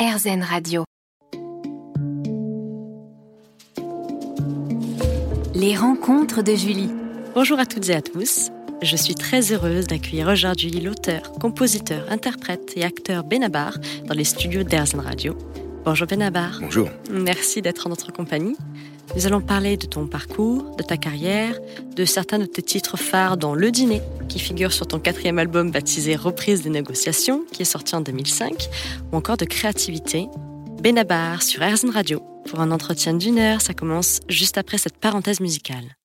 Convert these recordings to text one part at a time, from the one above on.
RZN Radio. Les rencontres de Julie. Bonjour à toutes et à tous. Je suis très heureuse d'accueillir aujourd'hui l'auteur, compositeur, interprète et acteur Benabar dans les studios d'Airzen Radio. Bonjour Benabar. Bonjour. Merci d'être en notre compagnie. Nous allons parler de ton parcours, de ta carrière, de certains de tes titres phares dont Le Dîner, qui figure sur ton quatrième album baptisé Reprise des négociations, qui est sorti en 2005, ou encore de créativité. Benabar sur Airzen Radio. Pour un entretien d'une heure, ça commence juste après cette parenthèse musicale.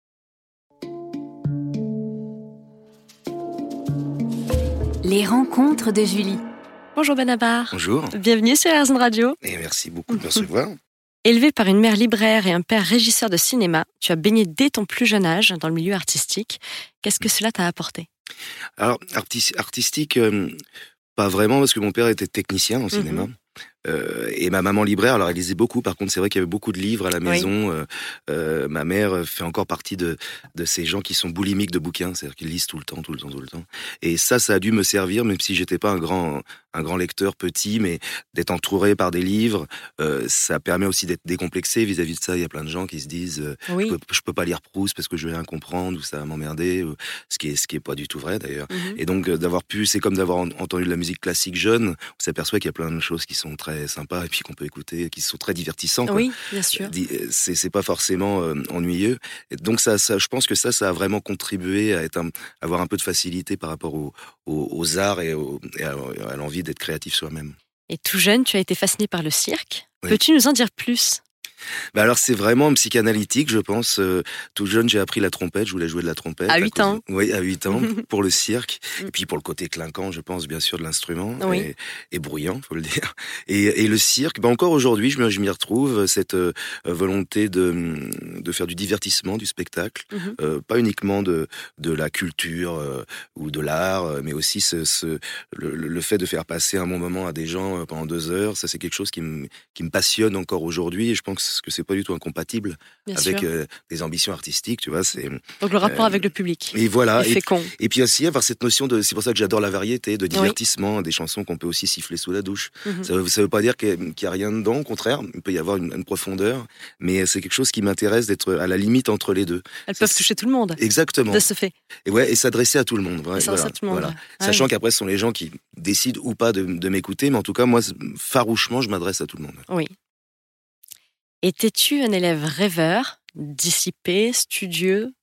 Les rencontres de Julie. Bonjour Benabar. Bonjour. Bienvenue sur Airzen Radio. Et merci beaucoup de me recevoir. Élevé par une mère libraire et un père régisseur de cinéma, tu as baigné dès ton plus jeune âge dans le milieu artistique. Qu'est-ce que cela t'a apporté? Alors, artis- artistique, euh, pas vraiment, parce que mon père était technicien en cinéma. Euh, et ma maman libraire, alors elle lisait beaucoup. Par contre, c'est vrai qu'il y avait beaucoup de livres à la maison. Euh, euh, ma mère fait encore partie de de ces gens qui sont boulimiques de bouquins, c'est-à-dire qu'ils lisent tout le temps, tout le temps, tout le temps. Et ça, ça a dû me servir, même si j'étais pas un grand un grand lecteur petit, mais d'être entouré par des livres, euh, ça permet aussi d'être décomplexé vis-à-vis de ça. Il y a plein de gens qui se disent, euh, Oui. je, peux, je peux pas lire Proust parce que je vais rien comprendre ou ça va m'emmerder, ce qui est ce qui est pas du tout vrai d'ailleurs. Mhm. Et donc euh, d'avoir pu, c'est comme d'avoir en- entendu de la musique classique jeune, on s'aperçoit qu'il y a plein de choses qui sont très sympas et puis qu'on peut écouter, qui sont très divertissantes. quoi. Oui, bien sûr. Euh, C'est c'est pas forcément euh, ennuyeux. Et donc ça, ça, je pense que ça, ça a vraiment contribué à être un- avoir un peu de facilité par rapport aux, arts et, au- et à, à l'envie d'être créatif soi-même. Et tout jeune, tu as été fasciné par le cirque. Oui. Peux-tu nous en dire plus? Bah alors c'est vraiment psychanalytique, je pense. Euh, tout jeune, j'ai appris la trompette. Je voulais jouer de la trompette. À huit cause- ans. Oui, à 8 ans, pour le cirque. Mm. Et puis pour le côté clinquant, je pense bien sûr de l'instrument Oui. et, et bruyant, faut le dire. Et, et le cirque, bah encore aujourd'hui, je, m'y retrouve cette euh, volonté de, de faire du divertissement, du spectacle, Mhm. Euh, pas uniquement de de la culture euh, ou de l'art, euh, mais aussi ce, ce le, le- fait de faire passer un bon moment à des gens euh, pendant deux heures. Ça, c'est quelque chose qui me qui me passionne encore aujourd'hui. Et je pense que c'est pas du tout incompatible Bien avec euh, des ambitions artistiques, tu vois. C'est Donc le rapport euh, avec le public et voilà. Et, et puis aussi avoir cette notion de. C'est pour ça que j'adore la variété, de divertissement, des chansons qu'on peut aussi siffler sous la douche. Ça, veut- ça veut pas dire qu'il n'y a rien dedans. Au contraire, il peut y avoir une, une profondeur, mais c'est quelque chose qui m'intéresse d'être à la limite entre les deux. Elles peuvent toucher tout le monde. Exactement. De ce fait. Et ouais, et s'adresser à tout le monde. Ouais, voilà, tout le monde. voilà. Ah Sachant oui. qu'après, ce sont les gens qui décident ou pas de, de m'écouter, mais en tout cas, moi, farouchement, je m'adresse à tout le monde. Oui. Étais-tu un élève rêveur, dissipé, studieux?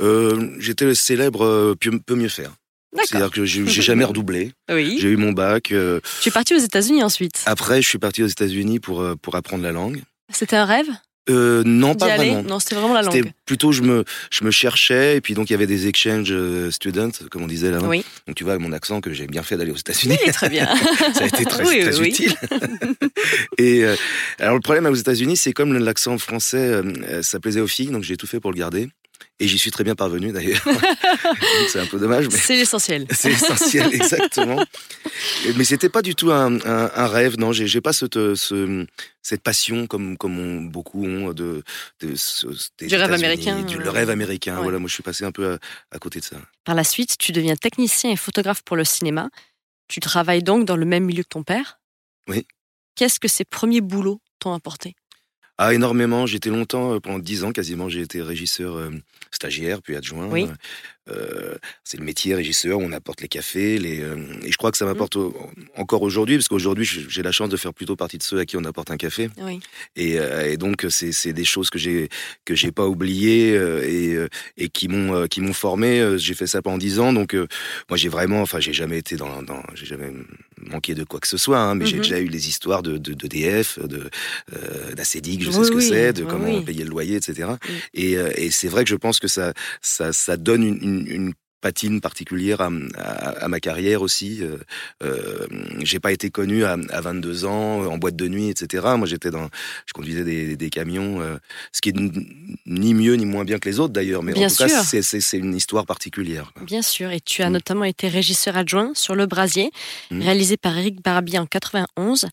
Euh, J'étais le célèbre euh, peut, mieux faire. C'est-à-dire que j'ai j'ai jamais redoublé. Oui. J'ai eu mon bac. euh, Tu es parti aux États-Unis ensuite. après, je suis parti aux États-Unis pour, euh, pour apprendre la langue. C'était un rêve? Euh, non, pas aller vraiment. Non, c'était vraiment la C'était langue. plutôt, je me, je me cherchais, et puis donc il y avait des exchange euh, students, comme on disait là. Oui. Donc tu vois, mon accent, que j'ai bien fait d'aller aux États-Unis. Oui, très bien. ça a été très, Oui, très oui, utile. et euh, alors le problème aux États-Unis, c'est comme l'accent français, euh, euh, ça plaisait aux filles, donc j'ai tout fait pour le garder. Et j'y suis très bien parvenu d'ailleurs. C'est un peu dommage, mais C'est l'essentiel. c'est essentiel, exactement. Mais c'était pas du tout un, un, un rêve, non? J'ai j'ai pas cette, euh, ce, cette passion comme, comme on- beaucoup ont de, de ce- des Du rêve américain, du- euh, le rêve américain. ouais. Voilà, moi je suis passé un peu à, à côté de ça. Par la suite, tu deviens technicien et photographe pour le cinéma. Tu travailles donc dans le même milieu que ton père Oui. Qu'est-ce que ces premiers boulots t'ont apporté? Ah, énormément. J'étais longtemps, euh, pendant dix ans quasiment, j'ai été régisseur euh, stagiaire, puis adjoint. Oui. Euh, c'est le métier régisseur, on apporte les cafés, les, euh, et je crois que Mmh. ça m'apporte au- encore aujourd'hui, parce qu'aujourd'hui j'ai la chance de faire plutôt partie de ceux à qui on apporte un café. Oui. Et, et donc c'est des choses que j'ai que j'ai pas oubliées et, et qui m'ont qui m'ont formé. J'ai fait ça pendant dix ans, donc moi j'ai vraiment, enfin j'ai jamais été dans, dans j'ai jamais manqué de quoi que ce soit, hein, mais j'ai Mhm. déjà eu les histoires de de, de DF, de euh, d'Acédic, je sais Oui, ce que oui, c'est, de oui, comment payer le loyer, etc. Et, euh, et c'est vrai que je pense que ça ça ça donne une, une, une patine particulière à, à, à ma carrière aussi. Euh, euh, j'ai pas été connu à, à 22 ans en boîte de nuit, etc. Moi, j'étais dans, je conduisais des, des camions, euh, ce qui est ni mieux ni moins bien que les autres d'ailleurs, mais Bien en tout cas, sûr. c'est- une histoire particulière. Bien sûr, et tu as Mm. notamment été régisseur adjoint sur Le Brasier, Mm. réalisé par Eric Barbier en 91.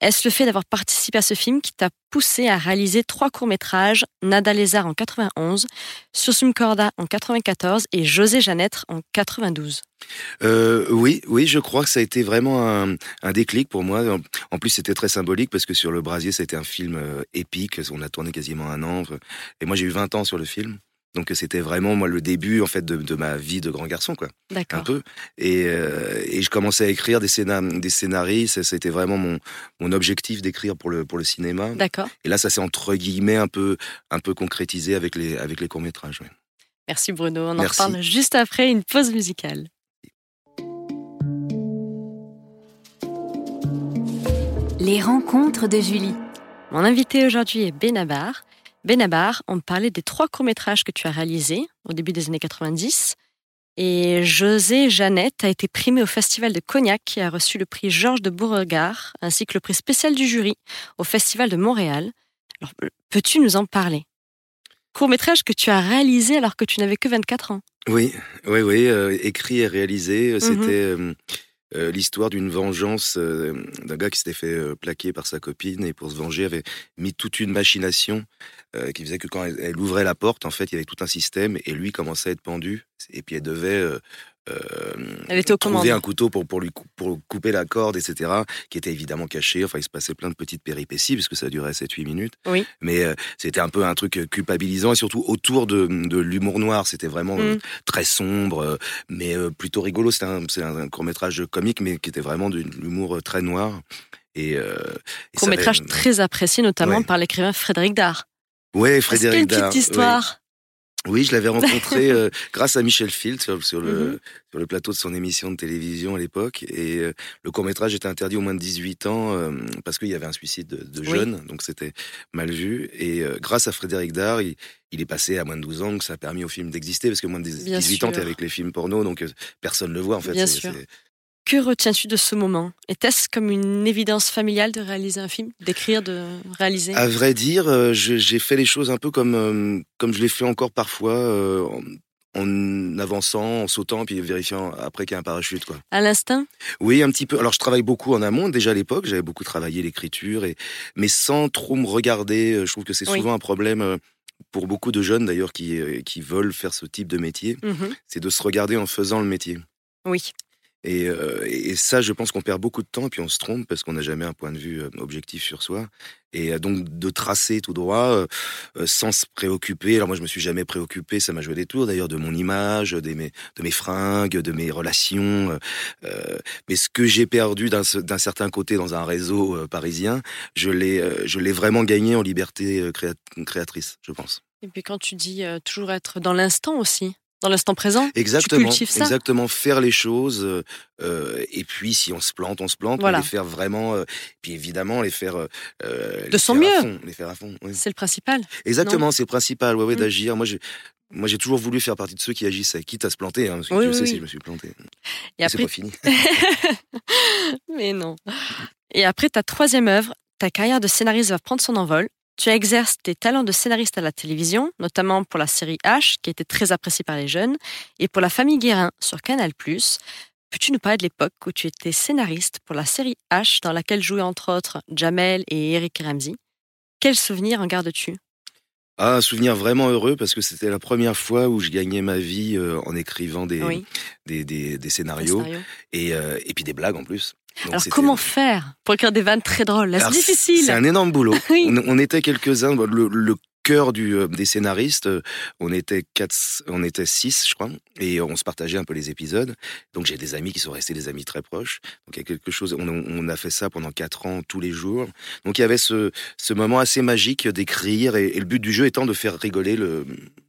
Est-ce le fait d'avoir participé à ce film qui t'a poussé à réaliser trois courts-métrages, Nada Lézard en 91, Sursum Corda en 94 et José Jeannette en 92 euh, oui, oui, je crois que ça a été vraiment un, un déclic pour moi. En plus, c'était très symbolique parce que sur le Brasier, été un film euh, épique. On a tourné quasiment un an. Et moi, j'ai eu 20 ans sur le film. Donc c'était vraiment moi le début en fait de, de, ma vie de grand garçon quoi. D'accord. Un peu. Et, euh, et je commençais à écrire des, scénar des scénarios. C'était vraiment mon, mon objectif d'écrire pour le pour le cinéma. D'accord. Et là ça s'est entre guillemets un peu un peu concrétisé avec les avec les courts métrages. Ouais. Merci Bruno. On Merci. en reparle juste après une pause musicale. Les rencontres de Julie. Mon invité aujourd'hui est Benabar. Benabar, on parlait des trois courts-métrages que tu as réalisés au début des années 90. Et José Jeannette a été primé au Festival de Cognac et a reçu le prix Georges de Beauregard, ainsi que le prix spécial du jury au Festival de Montréal. Alors, peux-tu nous en parler? Court-métrage que tu as réalisé alors que tu n'avais que 24 ans. Oui, oui, oui, euh, écrit et réalisé. Mhm. C'était euh, euh, l'histoire d'une vengeance euh, d'un gars qui s'était fait euh, plaquer par sa copine et pour se venger avait mis toute une machination qui faisait que quand elle, elle ouvrait la porte, en fait, il y avait tout un système et lui commençait à être pendu. Et puis elle devait Elle était trouver un couteau pour, pour lui pour couper la corde, etc., qui était évidemment caché. Enfin, il se passait plein de petites péripéties parce que ça durait 7-8 minutes. Oui. Mais euh, c'était un peu un truc euh, culpabilisant et surtout autour de, de l'humour noir. C'était vraiment euh, Mm. très sombre, euh, mais euh, plutôt rigolo. C'était un, c'est un, court métrage comique, mais qui était vraiment de l'humour euh, très noir. Et, euh, Court-métrage avait- très apprécié notamment Ouais. par l'écrivain Frédéric Dard. A Frédéric une Dard. petite ouais. Oui, je l'avais rencontré euh, grâce à Michel Field sur, sur le, Mhm. sur le plateau de son émission de télévision à l'époque. Et euh, le court métrage était interdit au moins de 18 ans euh, parce qu'il y avait un suicide de, de Oui. jeune, donc c'était mal vu. Et euh, grâce à Frédéric Dard, il, il est passé à moins de 12 ans, donc ça a permis au film d'exister parce que moins de Bien 18 ans, sûr. t'es avec les films porno, donc euh, personne le voit en fait. Bien sûr. Que retiens-tu de ce moment? Était-ce comme une évidence familiale de réaliser un film D'écrire, de réaliser? À vrai dire, euh, j'ai fait les choses un peu comme euh, comme je l'ai fait encore parfois. euh, en, avançant, en sautant, puis vérifiant après qu'il y a un parachute, quoi. À l'instinct? Oui, un petit peu. Alors, je travaille beaucoup en amont. Déjà à l'époque, j'avais beaucoup travaillé l'écriture, et mais sans trop me regarder. Je trouve que c'est Oui. souvent un problème pour beaucoup de jeunes d'ailleurs qui qui veulent faire ce type de métier, Mhm. c'est de se regarder en faisant le métier. Oui. Et, euh, et ça, je pense qu'on perd beaucoup de temps et puis on se trompe parce qu'on n'a jamais un point de vue euh, objectif sur soi. Et euh, donc de tracer tout droit sans se préoccuper. Alors moi, je me suis jamais préoccupé. Ça m'a joué des tours d'ailleurs de mon image, de mes fringues, de mes relations. mais ce que j'ai perdu d'un ce- d'un certain côté dans un réseau parisien, je l'ai vraiment gagné en liberté créa- créatrice, je pense. Et puis quand tu dis toujours être dans l'instant aussi, dans l'instant présent, Exactement, tu ça? exactement. Faire les choses, euh, euh, et puis si on se plante, on se plante. Voilà. mais les faire vraiment, euh, puis évidemment les faire euh, euh, De les son faire à mieux. fond, les faire à fond. oui. C'est le principal. Exactement, c'est le principal, ouais, ouais, Mm. d'agir. Moi, j'ai, moi, j'ai toujours voulu faire partie de ceux qui agissent, quitte à se planter. Hein, parce que Oui, tu oui, sais si je me suis planté. Et Mais C'est après, pas fini. mais non. Et après ta troisième œuvre, ta carrière de scénariste va prendre son envol. Tu exerces tes talents de scénariste à la télévision, notamment pour la série H, qui était très appréciée par les jeunes, et pour la famille Guérin sur Canal+. Peux-tu nous parler de l'époque où tu étais scénariste pour la série H, dans laquelle jouaient entre autres Jamel et Eric Ramsey Quels souvenirs en gardes-tu? Ah, un souvenir vraiment heureux parce que c'était la première fois où je gagnais ma vie euh, en écrivant des, Oui, des, des, des un scénarios scénario. et, euh, et puis des blagues en plus. Donc, Alors comment faire pour écrire des vannes très drôles? C'est difficile. C'est un énorme boulot. Oui. on, on était quelques-uns. Le, le cœur du, euh, des scénaristes, euh, on était quatre, on était six, je crois, et on se partageait un peu les épisodes. Donc j'ai des amis qui sont restés des amis très proches. Donc il y a quelque chose. On, a fait ça pendant quatre ans, tous les jours. Donc il y avait ce, ce moment assez magique d'écrire, et le but du jeu étant de faire rigoler le,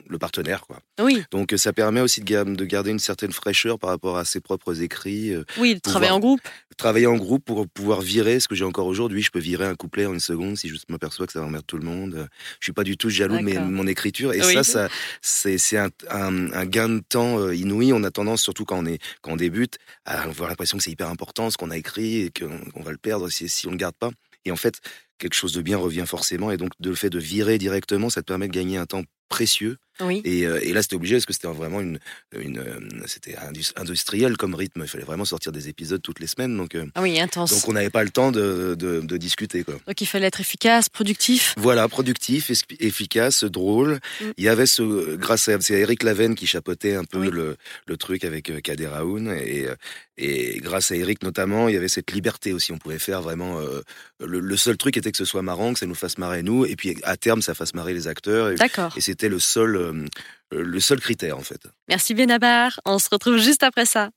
le partenaire, quoi. Oui, Donc ça permet aussi de, ga- de garder une certaine fraîcheur par rapport à ses propres écrits. euh, oui, de travailler en groupe. travailler en groupe pour pouvoir virer ce que j'ai encore aujourd'hui. Je peux virer un couplet en une seconde si je m'aperçois que ça emmerde tout le monde. Je suis pas du tout jaloux de mon écriture. Et Oui. ça, ça c'est un, un, un gain de temps euh, inouï. On a tendance, surtout quand on est quand on débute, à avoir l'impression que c'est hyper important ce qu'on a écrit et qu'on on va le perdre si, si on le garde pas. Et en fait, quelque chose de bien revient forcément. Et donc, de le fait de virer directement, ça te permet de gagner un temps précieux Oui. Et, euh, et là, c'était obligé parce que c'était vraiment une, une euh, c'était indus- industriel comme rythme. Il fallait vraiment sortir des épisodes toutes les semaines, donc Ah oui, intense. donc on n'avait pas le temps de, de, de discuter quoi. Donc il fallait être efficace, productif. Voilà, productif, efficace, drôle. Mm. Il y avait ce, grâce à, c'est Eric Laven qui chapeautait un peu Oui. le, le truc avec Kader Aoun et, et grâce à Eric notamment, il y avait cette liberté aussi. On pouvait faire vraiment, euh, le, le seul truc était que ce soit marrant, que ça nous fasse marrer nous, et puis à terme ça fasse marrer les acteurs. D'accord. et c'était le seul, euh, le seul critère en fait. Merci Benabar. On se retrouve juste après ça.